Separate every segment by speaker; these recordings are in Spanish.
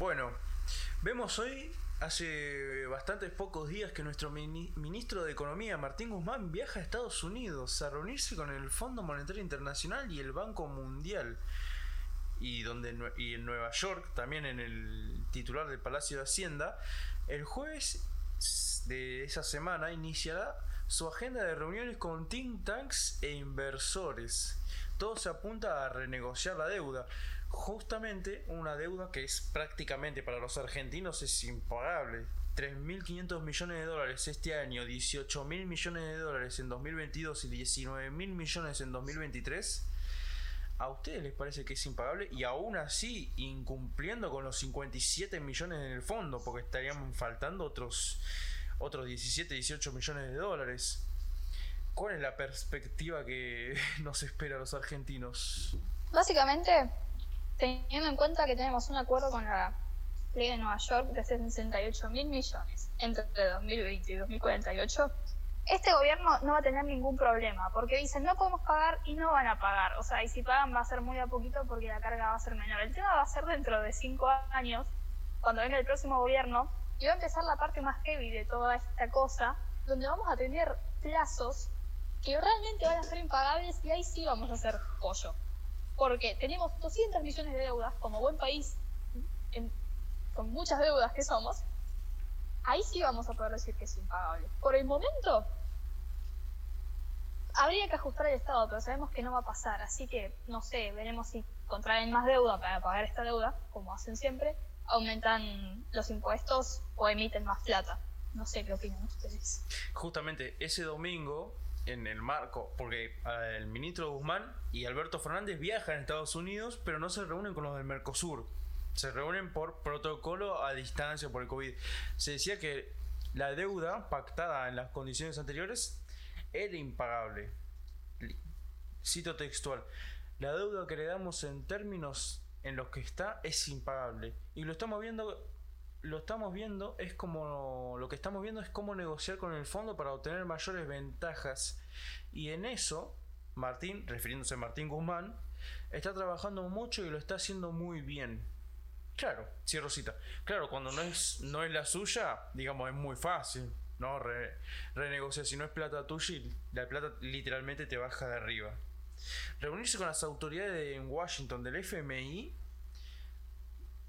Speaker 1: Bueno, vemos hoy, hace bastantes pocos días, que nuestro ministro de Economía, Martín Guzmán, viaja a Estados Unidos a reunirse con el Fondo Monetario Internacional y el Banco Mundial. Y, donde, y en Nueva York, también en el titular del Palacio de Hacienda, el jueves de esa semana iniciará su agenda de reuniones con think tanks e inversores. Todo se apunta a renegociar la deuda. Justamente una deuda que es prácticamente para los argentinos es impagable. 3.500 millones de dólares este año, 18.000 millones de dólares en 2022 y 19.000 millones en 2023 ¿A ustedes les parece que es impagable? Y aún así, incumpliendo con los 57 millones en el fondo, porque estarían faltando otros, otros 17, 18 millones de dólares. ¿Cuál es la perspectiva que nos espera a los argentinos?
Speaker 2: Básicamente, teniendo en cuenta que tenemos un acuerdo con la ley de Nueva York de 68 mil millones entre 2020 y 2048, este gobierno no va a tener ningún problema, porque dicen no podemos pagar y no van a pagar. O sea, y si pagan va a ser muy a poquito porque la carga va a ser menor. El tema va a ser dentro de cinco años, cuando venga el próximo gobierno, y va a empezar la parte más heavy de toda esta cosa, donde vamos a tener plazos que realmente van a ser impagables y ahí sí vamos a hacer pollo. Porque tenemos 200 millones de deudas, como buen país, con muchas deudas que somos, ahí sí vamos a poder decir que es impagable. Por el momento, habría que ajustar el Estado, pero sabemos que no va a pasar, así que no sé, veremos si contraen más deuda para pagar esta deuda, como hacen siempre, aumentan los impuestos o emiten más plata. No sé qué opinan ustedes.
Speaker 1: Justamente ese domingo, en el marco, porque eh, el ministro Guzmán y Alberto Fernández viajan a Estados Unidos, pero no se reúnen con los del Mercosur se reúnen por protocolo a distancia por el COVID. Se decía que la deuda pactada en las condiciones anteriores era impagable. Cito textual. La deuda que le damos en términos en los que está es impagable. Y lo estamos viendo lo estamos viendo es como lo que estamos viendo es cómo negociar con el fondo para obtener mayores ventajas y en eso Martín refiriéndose a Martín Guzmán está trabajando mucho y lo está haciendo muy bien Claro, cierro cita. Claro, cuando no es, no es la suya, digamos, es muy fácil, ¿no? renegociar. Si no es plata tuya, la plata literalmente te baja de arriba. Reunirse con las autoridades en Washington del FMI.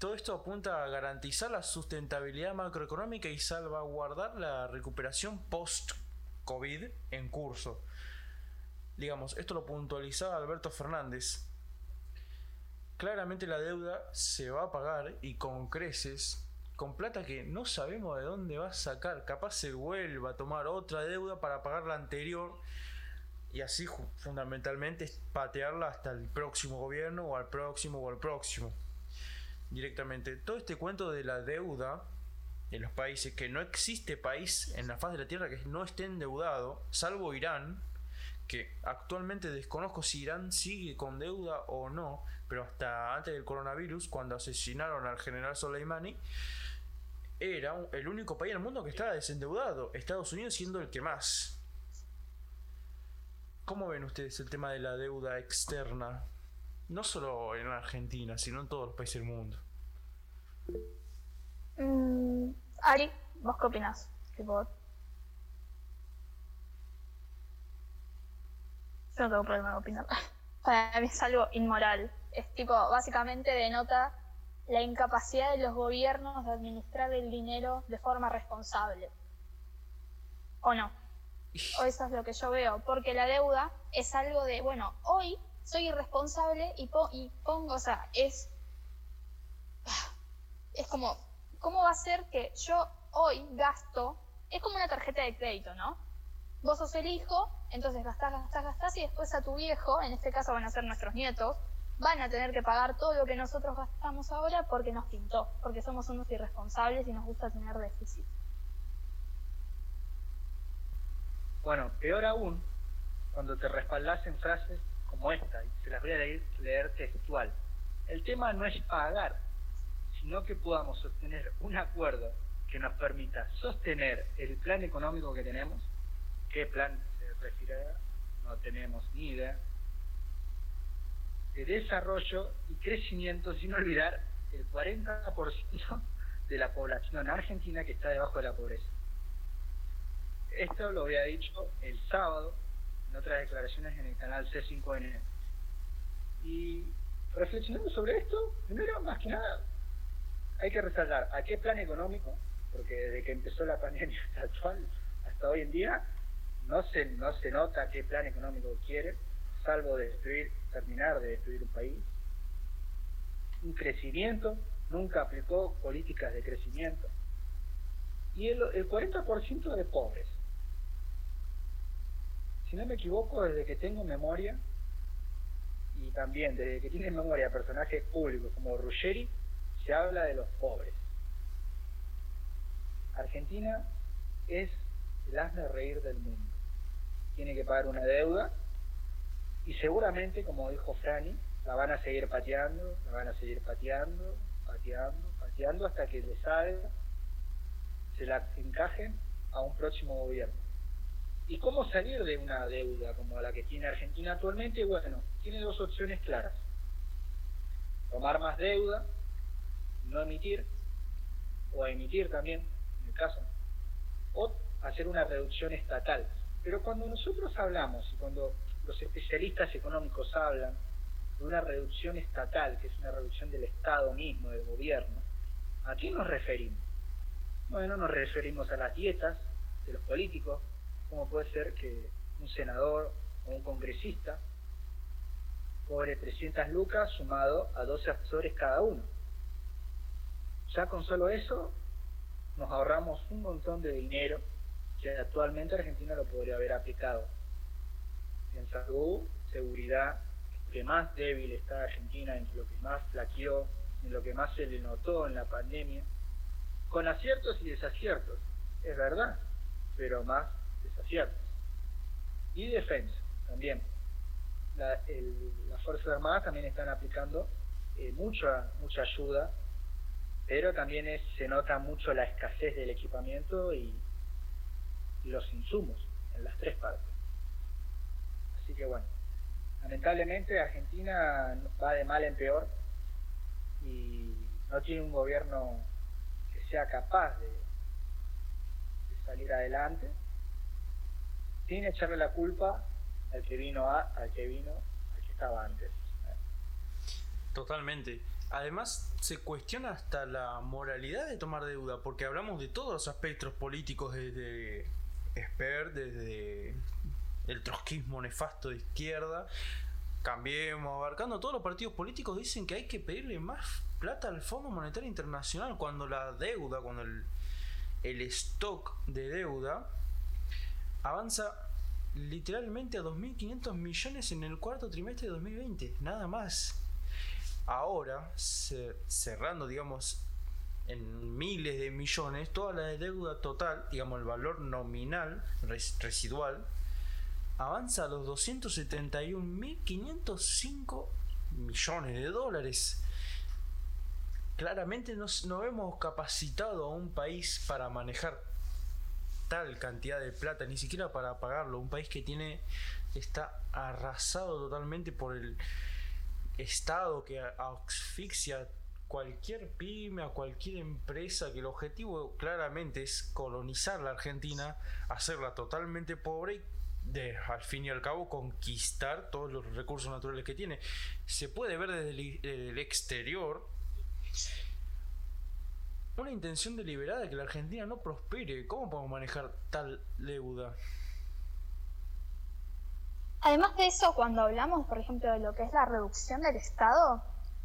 Speaker 1: Todo esto apunta a garantizar la sustentabilidad macroeconómica y salvaguardar la recuperación post-COVID en curso. Digamos, esto lo puntualizaba Alberto Fernández, claramente la deuda se va a pagar y con creces, con plata que no sabemos de dónde va a sacar. Capaz se vuelva a tomar otra deuda para pagar la anterior y así fundamentalmente patearla hasta el próximo gobierno o al próximo o al próximo. Directamente. Todo este cuento de la deuda en los países, que no existe país en la faz de la Tierra que no esté endeudado, salvo Irán, que actualmente desconozco si Irán sigue con deuda o no, pero hasta antes del coronavirus, cuando asesinaron al general Soleimani, era el único país en el mundo que estaba desendeudado, Estados Unidos siendo el que más. ¿Cómo ven ustedes el tema de la deuda externa? No solo en Argentina, sino en todos los países del mundo.
Speaker 2: Mm, Ari, ¿vos qué opinás? Yo no tengo problema de opinar. Para mí es algo inmoral. Es tipo, básicamente denota la incapacidad de los gobiernos de administrar el dinero de forma responsable. ¿O no? O eso es lo que yo veo. Porque la deuda es algo de, bueno, hoy soy irresponsable y, y pongo, o sea, es. Es como, ¿cómo va a ser que yo hoy gasto? Es como una tarjeta de crédito, ¿no? vos sos el hijo, entonces gastás, gastás, gastás y después a tu viejo, en este caso van a ser nuestros nietos, van a tener que pagar todo lo que nosotros gastamos ahora porque nos pintó, porque somos unos irresponsables y nos gusta tener déficit.
Speaker 3: Bueno, peor aún, cuando te respaldás en frases como esta, y se las voy a leer, leer textual. El tema no es pagar, sino que podamos obtener un acuerdo que nos permita sostener el plan económico que tenemos qué plan se refiere, no tenemos ni idea, de desarrollo y crecimiento sin olvidar el 40% de la población argentina que está debajo de la pobreza. Esto lo había dicho el sábado en otras declaraciones en el canal C5N. Y reflexionando sobre esto, primero, más que nada, hay que resaltar a qué plan económico, porque desde que empezó la pandemia actual hasta hoy en día, no se, no se nota qué plan económico quiere, salvo destruir, terminar de destruir un país. Un crecimiento, nunca aplicó políticas de crecimiento. Y el, el 40% de pobres. Si no me equivoco, desde que tengo memoria, y también desde que tiene memoria personajes públicos como Ruggeri, se habla de los pobres. Argentina es el hazme reír del mundo. Tiene que pagar una deuda y seguramente, como dijo Franny, la van a seguir pateando, la van a seguir pateando, pateando, pateando hasta que les salga, se la encajen a un próximo gobierno. ¿Y cómo salir de una deuda como la que tiene Argentina actualmente? Bueno, tiene dos opciones claras. Tomar más deuda, no emitir, o emitir también, en el caso, o hacer una reducción estatal. Pero cuando nosotros hablamos y cuando los especialistas económicos hablan de una reducción estatal, que es una reducción del Estado mismo, del gobierno, ¿a qué nos referimos? Bueno, nos referimos a las dietas de los políticos, como puede ser que un senador o un congresista cobre 300 lucas sumado a 12 asesores cada uno. Ya con solo eso nos ahorramos un montón de dinero que actualmente Argentina lo podría haber aplicado en salud, seguridad, que más débil está Argentina, en lo que más flaqueó, en lo que más se le notó en la pandemia, con aciertos y desaciertos, es verdad, pero más desaciertos. Y defensa, también. las Fuerzas Armadas también están aplicando eh, mucha, mucha ayuda, pero también se nota mucho la escasez del equipamiento y los insumos en las tres partes. Así que bueno, lamentablemente Argentina va de mal en peor y no tiene un gobierno que sea capaz de, salir adelante sin echarle la culpa al que vino a, al que vino, al que estaba antes.
Speaker 1: Totalmente. Además, se cuestiona hasta la moralidad de tomar deuda, porque hablamos de todos los aspectos políticos desde Esper, desde el trotskismo nefasto de izquierda, cambiemos, abarcando todos los partidos políticos, dicen que hay que pedirle más plata al Fondo Monetario Internacional cuando la deuda, cuando el, el stock de deuda avanza literalmente a 2.500 millones en el cuarto trimestre de 2020, nada más. Ahora, cerrando, digamos, en miles de millones, toda la deuda total, digamos, el valor nominal residual, avanza a los 271.505 millones de dólares. Claramente no, no hemos capacitado a un país para manejar tal cantidad de plata, ni siquiera para pagarlo. Un país que tiene está arrasado totalmente por el Estado que asfixia cualquier pyme, a cualquier empresa, que el objetivo claramente es colonizar la Argentina, hacerla totalmente pobre y al fin y al cabo conquistar todos los recursos naturales que tiene. Se puede ver desde el, exterior una intención deliberada de que la Argentina no prospere. ¿Cómo podemos manejar tal deuda?
Speaker 2: Además de eso, cuando hablamos, por ejemplo, de lo que es la reducción del Estado,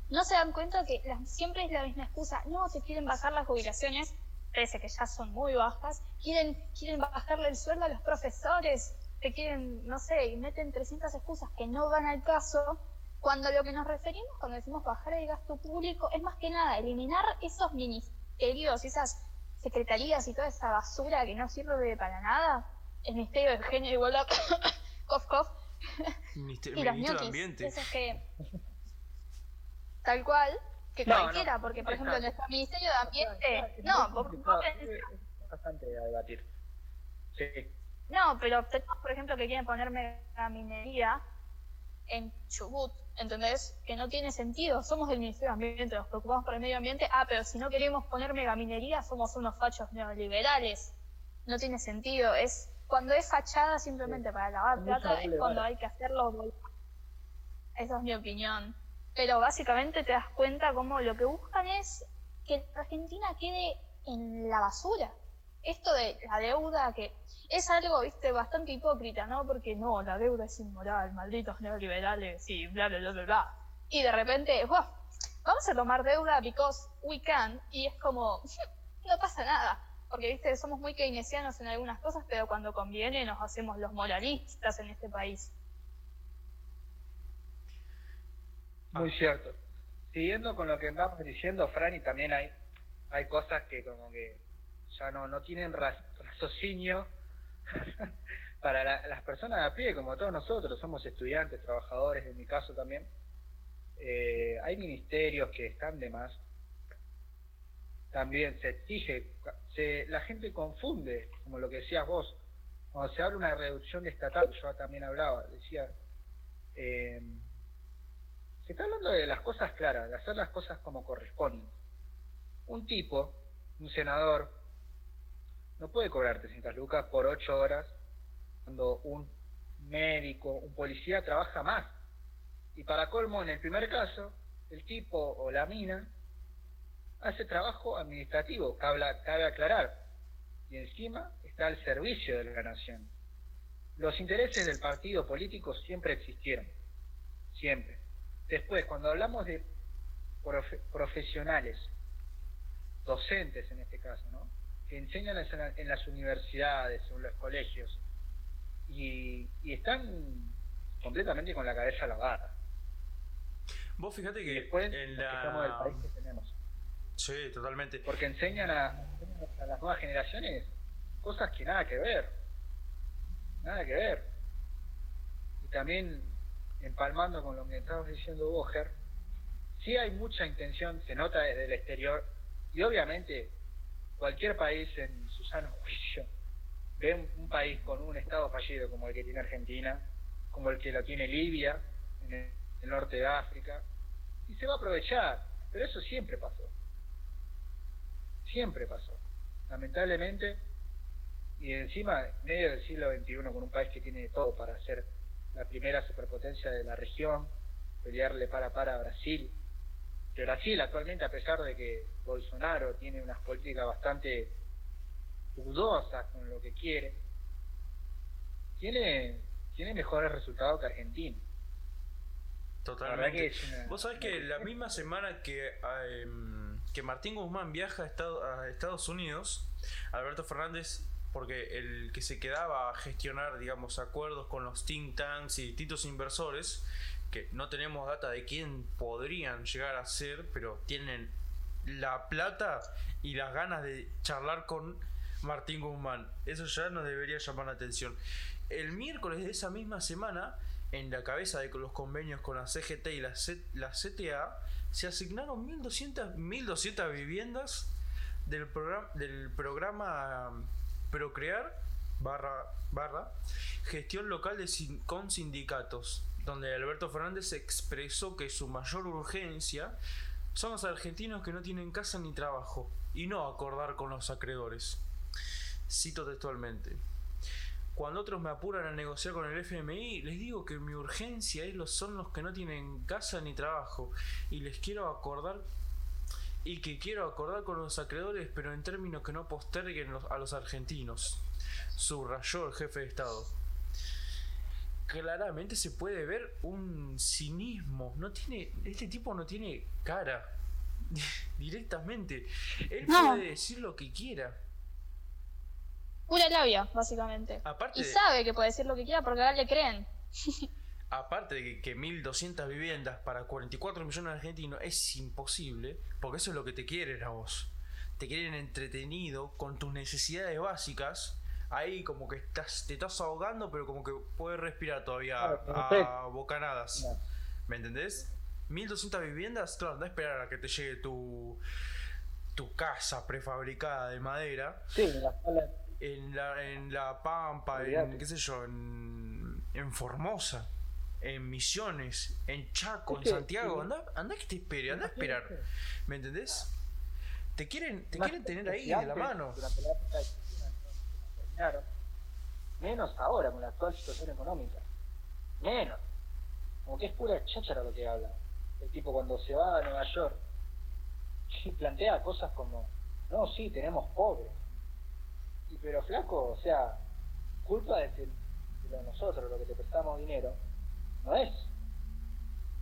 Speaker 2: no se dan cuenta que siempre es la misma excusa. No, se quieren bajar las jubilaciones, pese que ya son muy bajas, quieren, quieren bajarle el sueldo a los profesores, que quieren, no sé, y meten 300 excusas que no van al caso, cuando lo que nos referimos cuando decimos bajar el gasto público es más que nada eliminar esos ministerios, esas secretarías y toda esa basura que no sirve para nada, el Ministerio de Género y Igualdad, cof, cof,
Speaker 1: Ministerio, y los Ambiente.
Speaker 2: Esos que, tal cual, que cualquiera, porque por ejemplo nuestro Ministerio de Ambiente, no,
Speaker 3: es bastante a debatir. Sí.
Speaker 2: No, pero tenemos, por ejemplo, que quieren ponerme la minería en Chubut, ¿Entendés? Que no tiene sentido. Somos del Ministerio de Ambiente, nos preocupamos por el medio ambiente. Ah, pero si no queremos poner megaminería, somos unos fachos neoliberales. No tiene sentido. Es cuando es fachada simplemente para lavar plata, es cuando hay que hacerlo. Esa es mi opinión. Pero básicamente te das cuenta como lo que buscan es que Argentina quede en la basura. Esto de la deuda que es algo, viste, bastante hipócrita, ¿no? Porque no, la deuda es inmoral, malditos neoliberales y bla, bla, bla, bla, bla. Y de repente, vamos a tomar deuda because we can, y es como, no pasa nada. Porque, viste, somos muy keynesianos en algunas cosas, pero cuando conviene nos hacemos los moralistas en este país.
Speaker 3: Muy cierto. Siguiendo con lo que andamos diciendo, Franny, también hay, hay cosas que como que ya no, no tienen raciocinio para las personas a pie, como todos nosotros, somos estudiantes, trabajadores, en mi caso también, eh, hay ministerios que están de más. También se exige, se, la gente confunde, como lo que decías vos, cuando se habla de una reducción estatal, yo también hablaba, decía, eh, se está hablando de las cosas claras, de hacer las cosas como corresponden. Un tipo, un senador, no puede cobrar 300 lucas por 8 horas cuando un médico, un policía trabaja más. Y para colmo, en el primer caso, el tipo o la mina hace trabajo administrativo, cabe, aclarar, y encima está al servicio de la nación. Los intereses del partido político siempre existieron, siempre. Después, cuando hablamos de profesionales, docentes en este caso, ¿no? que enseñan en las universidades, en los colegios, y, están completamente con la cabeza lavada.
Speaker 1: Vos fíjate que
Speaker 3: después en la... del país que tenemos.
Speaker 1: Sí, totalmente.
Speaker 3: Porque enseñan a, las nuevas generaciones cosas que nada que ver. Nada que ver. Y también, empalmando con lo que estabas diciendo Boger, sí hay mucha intención, se nota desde el exterior, y obviamente cualquier país en su sano juicio ve un, país con un estado fallido como el que tiene Argentina, como el que lo tiene Libia, en el, norte de África, y se va a aprovechar. Pero eso siempre pasó. Siempre pasó. Lamentablemente, y encima, en medio del siglo XXI, con un país que tiene todo para ser la primera superpotencia de la región, pelearle para para a Brasil, Brasil actualmente, a pesar de que Bolsonaro tiene unas políticas bastante dudosas con lo que quiere, tiene, tiene mejores resultados que Argentina.
Speaker 1: Totalmente. Vos sabés que la misma semana que, em, que Martín Guzmán viaja a, Estados Unidos, Alberto Fernández porque el que se quedaba a gestionar, digamos, acuerdos con los think tanks y distintos inversores, que no tenemos data de quién podrían llegar a ser, pero tienen la plata y las ganas de charlar con Martín Guzmán. Eso ya nos debería llamar la atención. El miércoles de esa misma semana, en la cabeza de los convenios con la CGT y la CTA, se asignaron 1.200, 1200 viviendas del, programa del programa Procrear barra, barra gestión local de, con sindicatos donde Alberto Fernández expresó que su mayor urgencia son los argentinos que no tienen casa ni trabajo, y no acordar con los acreedores. Cito textualmente. Cuando otros me apuran a negociar con el FMI, les digo que mi urgencia es los, son los que no tienen casa ni trabajo, y les quiero acordar y que quiero acordar con los acreedores, pero en términos que no posterguen a los argentinos, subrayó el jefe de Estado claramente se puede ver un cinismo. No tiene, este tipo no tiene cara directamente. Él puede decir lo que quiera.
Speaker 2: Una labia, básicamente. y sabe que puede decir lo que quiera porque ahora le creen.
Speaker 1: aparte de que, 1.200 viviendas para 44 millones de argentinos es imposible, porque eso es lo que te quieren a vos. Te quieren entretenido con tus necesidades básicas ahí como que estás, te estás ahogando, pero como que puedes respirar todavía a, bocanadas. ¿Me entendés? 1200 viviendas, claro, no esperar a que te llegue tu, tu casa prefabricada de madera.
Speaker 3: Sí, la
Speaker 1: En la, en la Pampa, en qué sé yo, en, en Formosa. en Misiones, en Chaco, en Santiago. Anda, anda que te espere, anda a esperar. ¿Me entendés? Te quieren, te
Speaker 3: Más
Speaker 1: quieren tener ahí de la mano.
Speaker 3: Durante la época de terminaron. Menos ahora con la actual situación económica. Menos. Como que es pura cháchara lo que habla. El tipo cuando se va a Nueva York plantea cosas como, no, sí, tenemos pobres. Y pero flaco, o sea, culpa de, que- de nosotros, lo que te prestamos dinero, no es.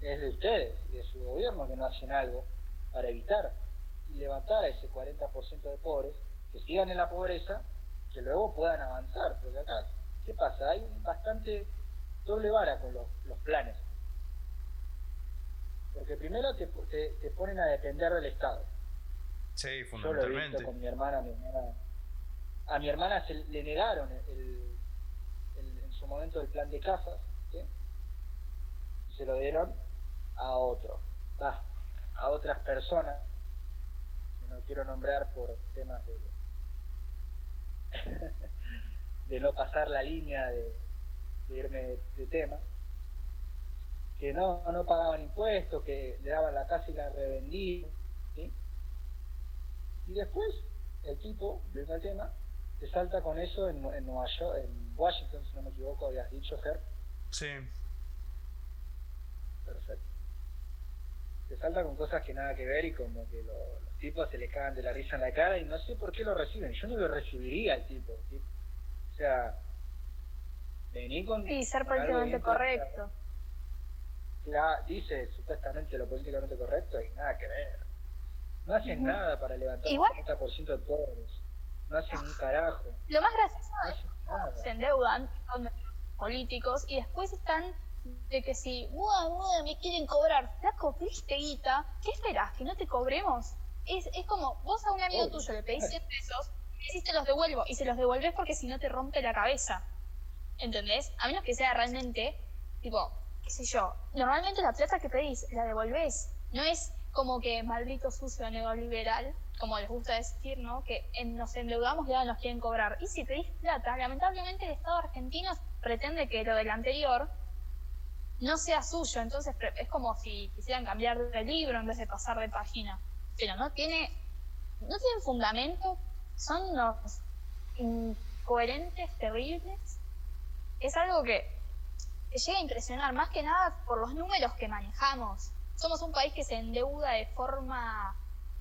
Speaker 3: Es de ustedes y de su gobierno que no hacen algo para evitar y levantar a ese 40% de pobres que sigan en la pobreza, que luego puedan avanzar. Porque acá, ¿qué pasa? Hay bastante doble vara con los, los planes. Porque primero te, te, te ponen a depender del Estado.
Speaker 1: Sí,
Speaker 3: Yo lo he visto
Speaker 1: fundamentalmente.
Speaker 3: con mi hermana, mi hermana. A mi hermana se le negaron el, en su momento el plan de casas. Y se lo dieron a otro, a otras personas, que no quiero nombrar por temas de, de no pasar la línea de, irme de, tema, que no, no pagaban impuestos, que le daban la casa y la revendían, ¿sí? Y después el tipo, viendo el tema, te salta con eso en, en Nueva York, en Washington, si no me equivoco, habías dicho, Fer.
Speaker 1: Sí.
Speaker 3: Perfecto. Te salta con cosas que nada que ver y como que lo- los tipos se le cagan de la risa en la cara y no sé por qué lo reciben. Yo no lo recibiría al tipo. tipo. O sea, vení con...
Speaker 2: Y ser políticamente correcto.
Speaker 3: la- dice supuestamente lo políticamente correcto y nada que ver. No hacen nada para levantar el 70% de pobres. No hacen un carajo.
Speaker 2: Lo más gracioso
Speaker 3: No
Speaker 2: es
Speaker 3: nada.
Speaker 2: se endeudan con nuestros políticos y después están de que si, "Mua, mua, me quieren cobrar, flaco, pediste guita, ¿qué esperas? ¿Que no te cobremos? Es, es como, vos a un amigo tuyo le pedís 100 pesos y decís te los devuelvo y se los devolvés porque si no te rompe la cabeza. ¿Entendés? A menos que sea realmente, tipo, qué sé yo, normalmente la plata que pedís la devolvés. No es como que maldito sucio neoliberal, como les gusta decir, ¿no? Que nos endeudamos y ahora nos quieren cobrar. Y si pedís plata, lamentablemente el Estado argentino pretende que lo del anterior no sea suyo. Entonces es como si quisieran cambiar de libro en vez de pasar de página. Pero no tiene, no tienen fundamento, son unos incoherentes terribles. Es algo que llega a impresionar, más que nada por los números que manejamos. Somos un país que se endeuda de forma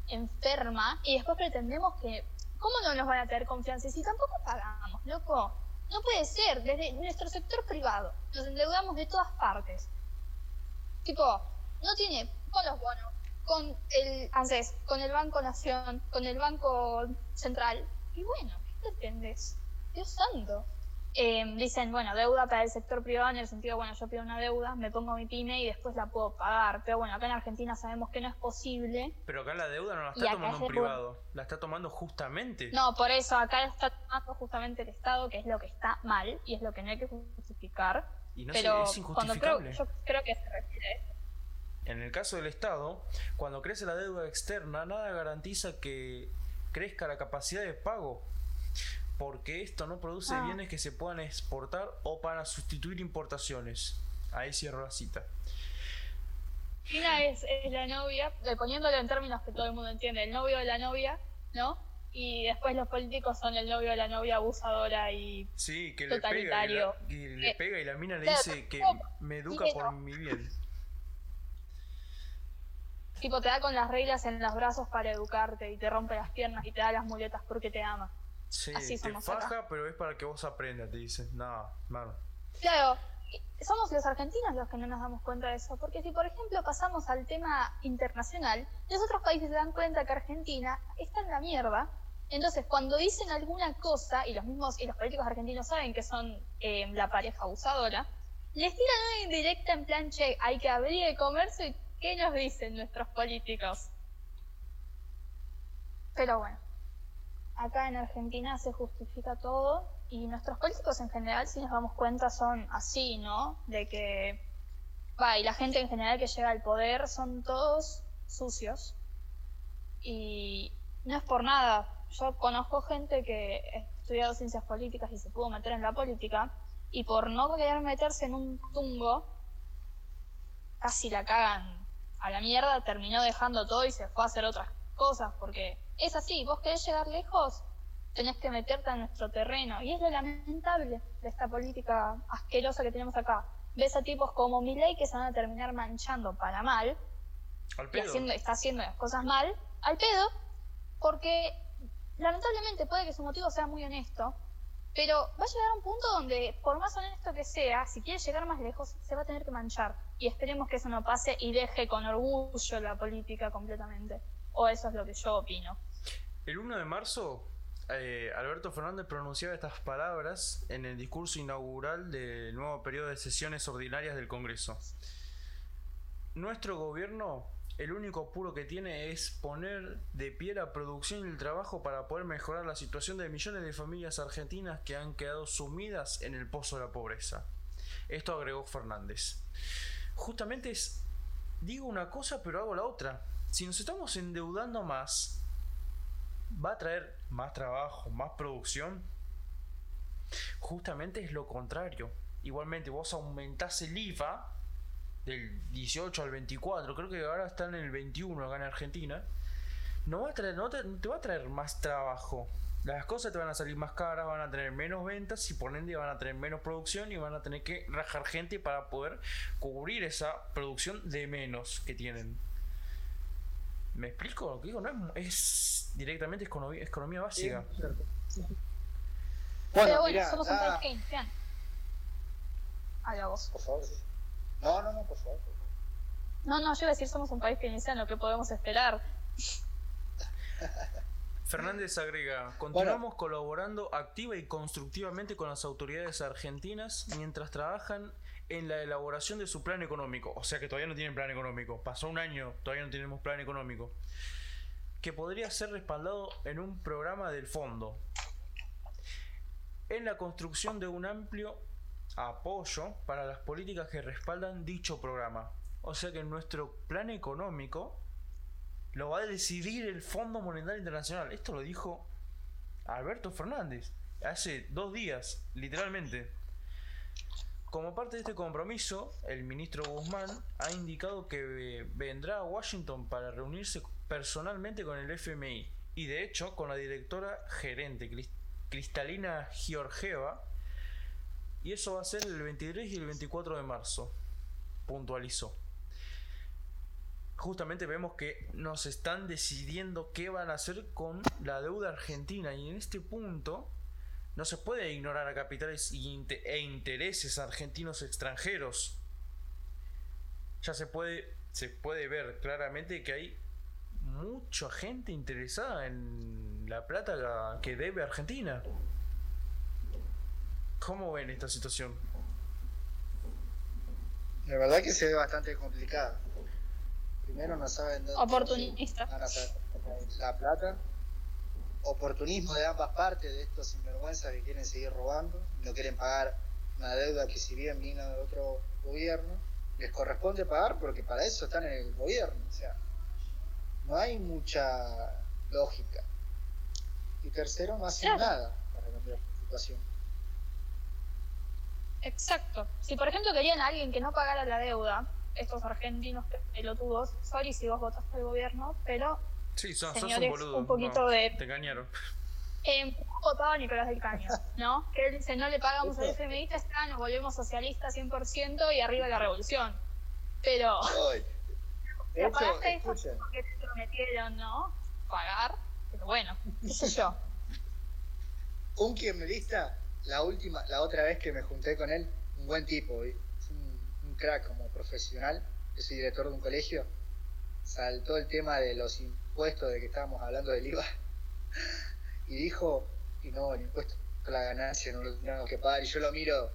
Speaker 2: enferma y después pretendemos que, ¿cómo no nos van a tener confianza? Y si tampoco pagamos, loco, no puede ser, desde nuestro sector privado nos endeudamos de todas partes. Tipo, no tiene con los bonos, con el ANSES, con el Banco Nación, con el Banco Central. Y bueno, ¿qué pretendes? Dios santo. Eh, dicen, bueno, deuda para el sector privado en el sentido, bueno, yo pido una deuda, me pongo mi pyme y después la puedo pagar. Pero bueno, acá en Argentina sabemos que no es posible.
Speaker 1: Pero acá la deuda no la está tomando un privado, la está tomando justamente.
Speaker 2: No, por eso acá está tomando justamente el Estado, que es lo que está mal y es lo que no hay que justificar.
Speaker 1: y no
Speaker 2: pero
Speaker 1: es
Speaker 2: cuando creo,
Speaker 1: injustificable.
Speaker 2: yo creo que se refiere a eso.
Speaker 1: En el caso del Estado, cuando crece la deuda externa, nada garantiza que crezca la capacidad de pago. Porque esto no produce
Speaker 2: Ah.
Speaker 1: bienes que se puedan exportar o para sustituir importaciones. Ahí cierro la cita.
Speaker 2: China es, es la novia, eh, poniéndolo en términos que todo el mundo entiende, el novio de la novia, ¿no? Y después los políticos son el novio de la novia abusadora y
Speaker 1: Sí, que le pega, y, la, y le
Speaker 2: Eh,
Speaker 1: pega y la mina le dice que me educa por
Speaker 2: no.
Speaker 1: mi bien.
Speaker 2: tipo te da con las reglas en los brazos para educarte y te rompe las piernas y te da las muletas porque te ama.
Speaker 1: Sí,
Speaker 2: Así
Speaker 1: te
Speaker 2: acá.
Speaker 1: faja, pero es para que vos aprendas, te dicen. No, mano.
Speaker 2: Claro, somos los argentinos los que no nos damos cuenta de eso, porque si por ejemplo pasamos al tema internacional, los otros países se dan cuenta que Argentina está en la mierda, entonces cuando dicen alguna cosa, y los mismos, y los políticos argentinos saben que son eh, la pareja abusadora, les tiran una indirecta en plan, che, hay que abrir el comercio y ¿qué nos dicen nuestros políticos? Pero bueno, acá en Argentina se justifica todo y nuestros políticos en general, si nos damos cuenta, son así, ¿no? De que, va, y la gente en general que llega al poder son todos sucios. Y no es por nada. Yo conozco gente que ha estudiado ciencias políticas y se pudo meter en la política y por no querer meterse en un tungo, casi la cagan a la mierda, terminó dejando todo y se fue a hacer otras cosas, porque es así, vos querés llegar lejos, tenés que meterte en nuestro terreno. Y es lo lamentable de esta política asquerosa que tenemos acá. Ves a tipos como Milei que se van a terminar manchando para mal, y haciendo, está haciendo las cosas mal, al pedo, porque lamentablemente puede que su motivo sea muy honesto, pero va a llegar a un punto donde, por más honesto que sea, si quiere llegar más lejos, se va a tener que manchar. Y esperemos que eso no pase y deje con orgullo la política completamente. O eso es lo que yo opino.
Speaker 1: El 1 de marzo, eh, Alberto Fernández pronunciaba estas palabras en el discurso inaugural del nuevo periodo de sesiones ordinarias del Congreso. Nuestro gobierno el único apuro que tiene es poner de pie la producción y el trabajo para poder mejorar la situación de millones de familias argentinas que han quedado sumidas en el pozo de la pobreza. Esto agregó Fernández. Justamente es, digo una cosa pero hago la otra. Si nos estamos endeudando más, ¿va a traer más trabajo, más producción? Justamente es lo contrario. Igualmente vos aumentás el IVA del 18 al 24, creo que ahora están en el 21 acá en Argentina, no, va a traer, no, te, va a traer más trabajo. Las cosas te van a salir más caras, van a tener menos ventas y por ende van a tener menos producción y van a tener que rajar gente para poder cubrir esa producción de menos que tienen. ¿Me explico lo que digo? No es, directamente economía, economía básica.
Speaker 2: Bueno, bueno, somos un país keynesiano. vos.
Speaker 4: Por favor. No, no, no, por favor.
Speaker 2: No, no, yo iba a decir somos un país que inicia en lo que podemos esperar.
Speaker 1: Fernández agrega, continuamos colaborando activa y constructivamente con las autoridades argentinas mientras trabajan en la elaboración de su plan económico. O sea que todavía no tienen plan económico. Pasó un año, todavía no tenemos plan económico. Que podría ser respaldado en un programa del fondo. En la construcción de un amplio apoyo para las políticas que respaldan dicho programa. O sea que nuestro plan económico lo va a decidir el Fondo Monetario Internacional. Esto lo dijo Alberto Fernández hace dos días, literalmente. Como parte de este compromiso, el ministro Guzmán ha indicado que vendrá a Washington para reunirse personalmente con el FMI y de hecho con la directora gerente Cristalina Georgieva y eso va a ser el 23 y el 24 de marzo, puntualizó. Justamente vemos que nos están decidiendo qué van a hacer con la deuda argentina y en este punto no se puede ignorar a capitales e intereses argentinos extranjeros. Ya se puede, se puede ver claramente que hay mucha gente interesada en la plata que debe Argentina. ¿Cómo ven esta situación?
Speaker 4: La verdad que se ve bastante complicada. Primero no saben dónde
Speaker 2: Oportunista.
Speaker 4: van a la plata. Oportunismo de ambas partes de estos sinvergüenzas que quieren seguir robando, no quieren pagar una deuda que si bien vino de otro gobierno, les corresponde pagar porque para eso están en el gobierno. O sea, no hay mucha lógica. Y tercero, no hacen nada para cambiar la situación.
Speaker 2: Exacto. Si por ejemplo querían a alguien que no pagara la deuda, estos argentinos pelotudos, sorry si vos votaste al gobierno, pero
Speaker 1: sí, sos, un boludo.
Speaker 2: Un poquito de.
Speaker 1: Te engañaron.
Speaker 2: Eh, votaba Nicolás del Caño, ¿no? Que él dice, no le pagamos al FMI, está, nos volvemos socialistas 100% y arriba la revolución. Pero...
Speaker 4: De hecho, escuchen.
Speaker 2: Que te prometieron, ¿no? Pagar, pero bueno, qué sé yo.
Speaker 4: Un lista la última, la otra vez que me junté con él, un buen tipo, es un, crack como profesional, es el director de un colegio, saltó el tema de los impuestos, de que estábamos hablando del IVA, y dijo, y no, el impuesto a la ganancia no lo tenemos que pagar, y yo lo miro,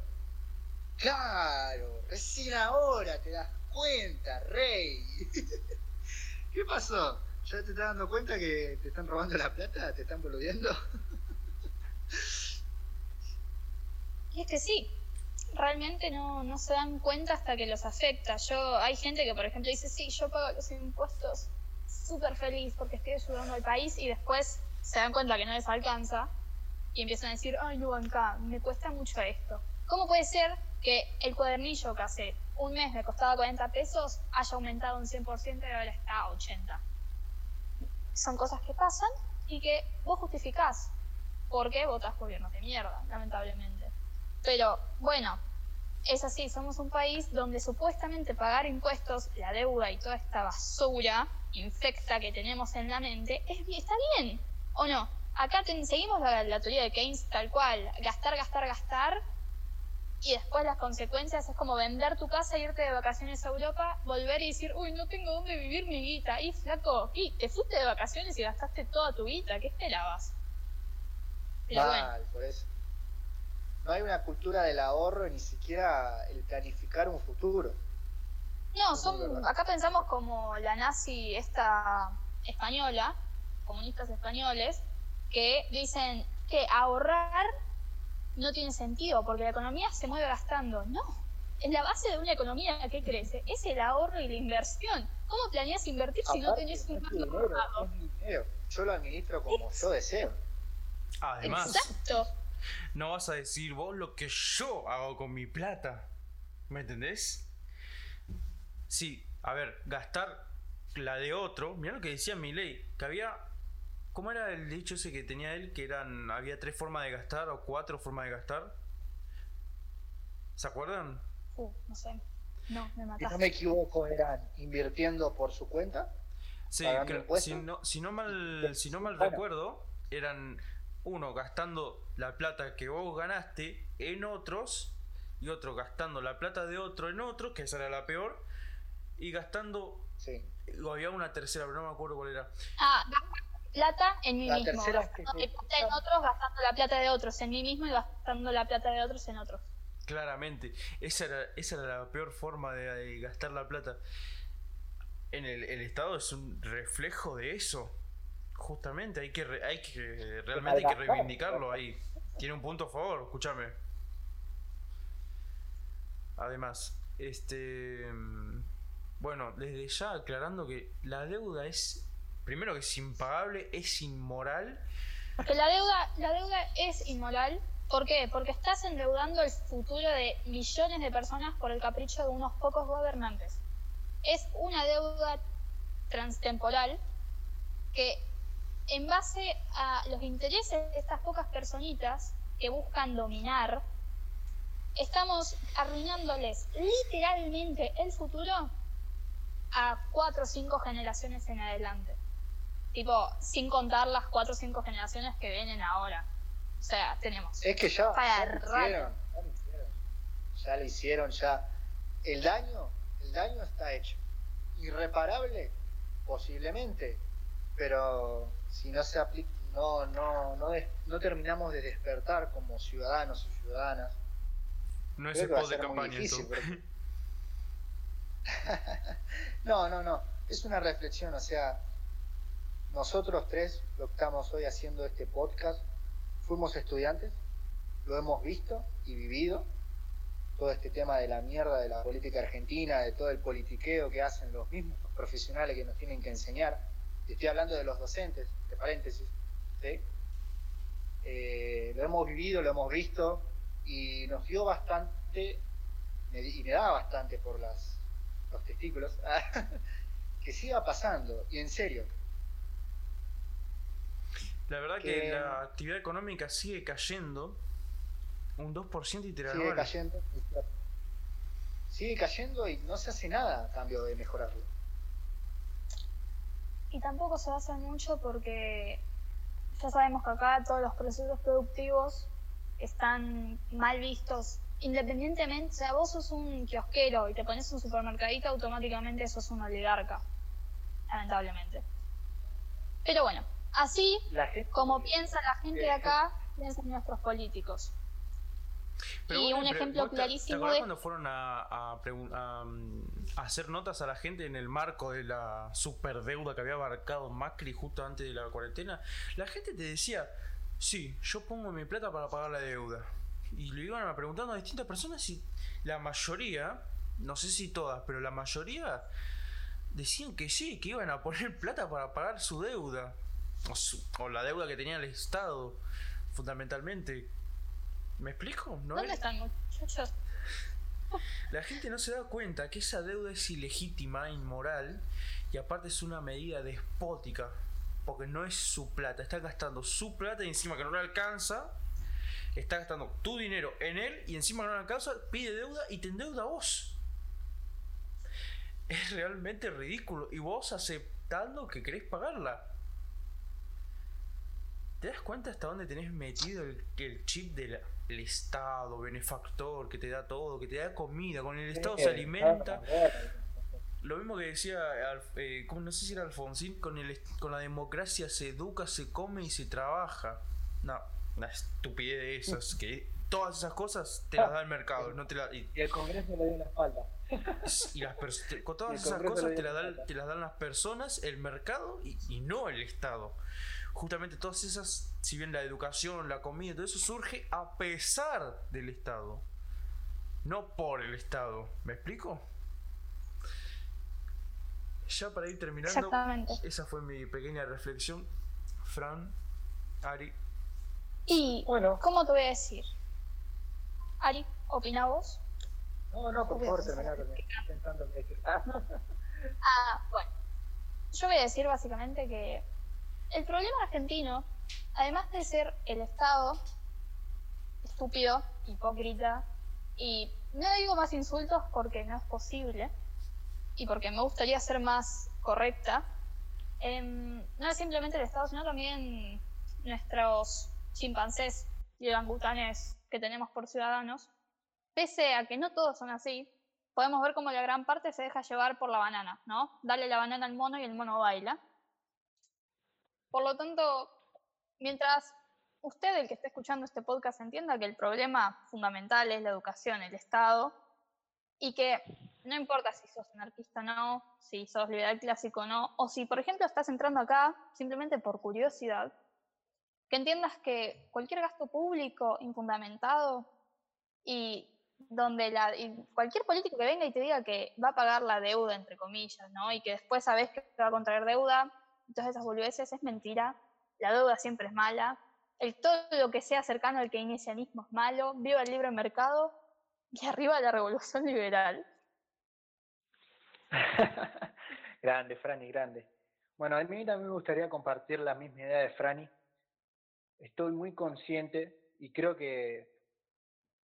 Speaker 4: claro, recién ahora te das cuenta, rey. ¿Qué pasó? ¿Ya te estás dando cuenta que te están robando la plata? ¿Te están boludeando?
Speaker 2: Y es que sí, realmente no, no se dan cuenta hasta que los afecta. Yo Hay gente que, por ejemplo, dice, sí, yo pago los impuestos súper feliz porque estoy ayudando al país y después se dan cuenta que no les alcanza y empiezan a decir, ay, no, acá, me cuesta mucho esto. ¿Cómo puede ser que el cuadernillo que hace un mes me costaba 40 pesos haya aumentado un 100% y ahora está a 80. Son cosas que pasan y que vos justificás porque votas gobiernos de mierda, lamentablemente. Pero bueno, es así, somos un país donde supuestamente pagar impuestos, la deuda y toda esta basura infecta que tenemos en la mente, es, está bien, ¿o no? Acá seguimos la, la teoría de Keynes tal cual, gastar, gastar, gastar, y después las consecuencias es como vender tu casa, irte de vacaciones a Europa, volver y decir, uy, no tengo dónde vivir mi guita. Y flaco, y te fuiste de vacaciones y gastaste toda tu guita, ¿qué esperabas?
Speaker 4: Mal, por eso. No hay una cultura del ahorro ni siquiera el planificar un futuro.
Speaker 2: No, son, acá pensamos como la nazi esta española, comunistas españoles, que dicen que ahorrar no tiene sentido porque la economía se mueve gastando. No, en la base de una economía que crece es el ahorro y la inversión. ¿Cómo planeas invertir si no tenés un
Speaker 4: dinero, dinero. Yo lo administro como yo deseo.
Speaker 1: Además, Exacto. No vas a decir vos lo que yo hago con mi plata. ¿Me entendés? Sí, a ver, gastar la de otro. Mira lo que decía mi ley, que había ¿Cómo era el dicho ese que tenía él? Que eran había tres formas de gastar o cuatro formas de gastar. ¿Se acuerdan?
Speaker 2: Uh, no sé. No, me mataste.
Speaker 4: Si no me equivoco, eran invirtiendo por su cuenta.
Speaker 1: Sí, si, no, si no mal, si no mal recuerdo, eran uno gastando la plata que vos ganaste en otros y otro gastando la plata de otro en otros, que esa era la peor, y gastando. Sí. Había una tercera, pero no me acuerdo cuál era.
Speaker 2: Ah, plata en mí mismo. Gastando plata en otros, gastando la plata de otros en mí mismo y gastando la plata de otros en otros.
Speaker 1: Claramente, esa era, esa era la peor forma de, gastar la plata. En el, Estado es un reflejo de eso. Justamente, hay que, hay que realmente hay que reivindicarlo ahí. Tiene un punto a favor, escúchame. Además, este. Mm, bueno, desde ya aclarando que la deuda es primero que es impagable, es inmoral.
Speaker 2: Porque la deuda, la deuda es inmoral. ¿Por qué? Porque estás endeudando el futuro de millones de personas por el capricho de unos pocos gobernantes. Es una deuda transtemporal que en base a los intereses de estas pocas personitas que buscan dominar, estamos arruinándoles literalmente el futuro a cuatro o cinco generaciones en adelante. Tipo, sin contar las cuatro o cinco generaciones que vienen ahora. O sea, tenemos.
Speaker 4: Es que ya, ya, lo hicieron, ya lo hicieron. Ya El daño, el daño está hecho. Irreparable, posiblemente. Pero si no se aplica, no, no, no, no terminamos de despertar como ciudadanos o ciudadanas.
Speaker 1: No es el post de campaña. Difícil,
Speaker 4: no, no, no. Es una reflexión, o sea, nosotros tres, lo que estamos hoy haciendo este podcast, fuimos estudiantes, lo hemos visto y vivido, todo este tema de la mierda de la política argentina, de todo el politiqueo que hacen los mismos profesionales que nos tienen que enseñar. Estoy hablando de los docentes, de paréntesis. Eh, lo hemos vivido, lo hemos visto y nos dio bastante, y me da bastante por las, los testículos, que siga pasando. Y en serio,
Speaker 1: la verdad que, la actividad económica sigue cayendo un 2% interanual.
Speaker 4: Sigue cayendo. Sigue cayendo y no se hace nada a cambio de mejorarlo.
Speaker 2: Y tampoco se hace mucho porque ya sabemos que acá todos los procesos productivos están mal vistos. Independientemente, o sea, vos sos un kiosquero y te pones un supermercadito, automáticamente sos un oligarca. Lamentablemente. Pero bueno, Así como piensa la gente de acá, piensan nuestros políticos. Y un ejemplo clarísimo
Speaker 1: ¿te cuando fueron a, mm, a, hacer notas a la gente en el marco de la superdeuda que había abarcado Macri justo antes de la cuarentena? La gente te decía, sí, yo pongo mi plata para pagar la deuda. Y lo iban preguntando a distintas personas y la mayoría, no sé si todas, pero la mayoría decían que sí, que iban a poner plata para pagar su deuda o, la deuda que tenía el Estado, fundamentalmente. ¿Me explico?
Speaker 2: ¿Dónde están, muchachos?
Speaker 1: La gente no se da cuenta que esa deuda es ilegítima, inmoral y aparte es una medida despótica. Porque no es su plata, está gastando su plata y encima que no le alcanza, está gastando tu dinero en él y encima que no le alcanza, pide deuda y te endeuda a vos. Es realmente ridículo. Y vos aceptando que querés pagarla. ¿Te das cuenta hasta dónde tenés metido el, el chip del el Estado, benefactor, que te da todo, que te da comida? Con el Estado se alimenta. Lo mismo que decía, eh, no sé si era Alfonsín, con, el, con la democracia se educa, se come y se trabaja. No, una estupidez de esas, que todas esas cosas te las da el mercado. No te
Speaker 3: y, el Congreso le dio la espalda.
Speaker 1: Y las con todas esas cosas te, te las dan las personas, el mercado y, y no el Estado justamente todas esas, si bien la educación, la comida, todo eso surge a pesar del Estado, no por el Estado. ¿Me explico? Ya para ir terminando, esa fue mi pequeña reflexión. Fran, Ari.
Speaker 2: Y, bueno, ¿cómo te voy a decir? Ari, ¿opina vos?
Speaker 3: No, no, por favor, terminar.
Speaker 2: ah, bueno. Yo voy a decir básicamente que el problema argentino, además de ser el Estado estúpido, hipócrita, y no digo más insultos porque no es posible, y porque me gustaría ser más correcta, em, no es simplemente el Estado, sino también nuestros chimpancés y orangutanes que tenemos por ciudadanos, pese a que no todos son así, podemos ver como la gran parte se deja llevar por la banana, ¿no? Dale la banana al mono y el mono baila. Por lo tanto, mientras usted, el que esté escuchando este podcast, entienda que el problema fundamental es la educación, el Estado, y que no importa si sos anarquista o no, si sos liberal clásico o no, o si, por ejemplo, estás entrando acá simplemente por curiosidad, que entiendas que cualquier gasto público infundamentado y donde la, cualquier político que venga y te diga que va a pagar la deuda, entre comillas, ¿no? Y que después sabes que va a contraer deuda, entonces esas boludeces es mentira, la deuda siempre es mala, el todo lo que sea cercano al keynesianismo es malo, viva el libre mercado y arriba la revolución liberal.
Speaker 3: grande, Franny, grande. Bueno, a mí también me gustaría compartir la misma idea de Franny. Estoy muy consciente y creo que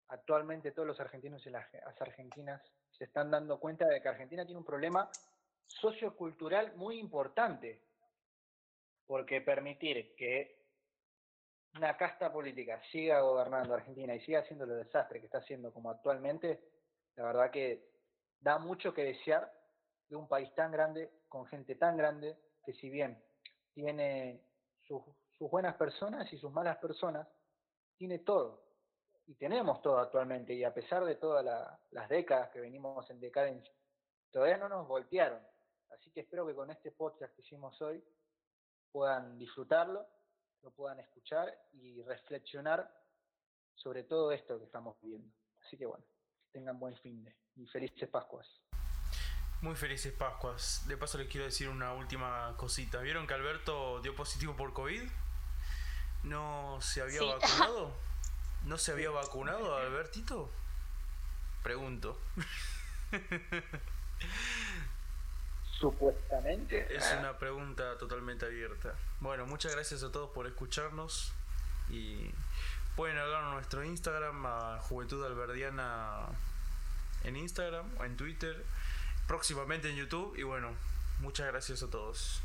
Speaker 3: actualmente todos los argentinos y las argentinas se están dando cuenta de que Argentina tiene un problema sociocultural muy importante porque permitir que una casta política siga gobernando Argentina y siga haciendo el desastre que está haciendo como actualmente, la verdad que da mucho que desear de un país tan grande, con gente tan grande, que si bien tiene sus, buenas personas y sus malas personas, tiene todo. Y tenemos todo actualmente, y a pesar de todas las décadas que venimos en decadencia, todavía no nos voltearon. Así que espero que con este podcast que hicimos hoy puedan disfrutarlo, lo puedan escuchar y reflexionar sobre todo esto que estamos viviendo. Así que bueno, tengan buen fin de y felices Pascuas.
Speaker 1: Muy felices Pascuas. De paso les quiero decir una última cosita. ¿Vieron que Alberto dio positivo por COVID? ¿No se había vacunado? ¿No se había vacunado Albertito? Pregunto.
Speaker 3: Supuestamente.
Speaker 1: Es una pregunta totalmente abierta. Bueno, muchas gracias a todos por escucharnos y pueden hablar a nuestro Instagram, a Juventud Alberdiana en Instagram o en Twitter, próximamente en YouTube y bueno, muchas gracias a todos.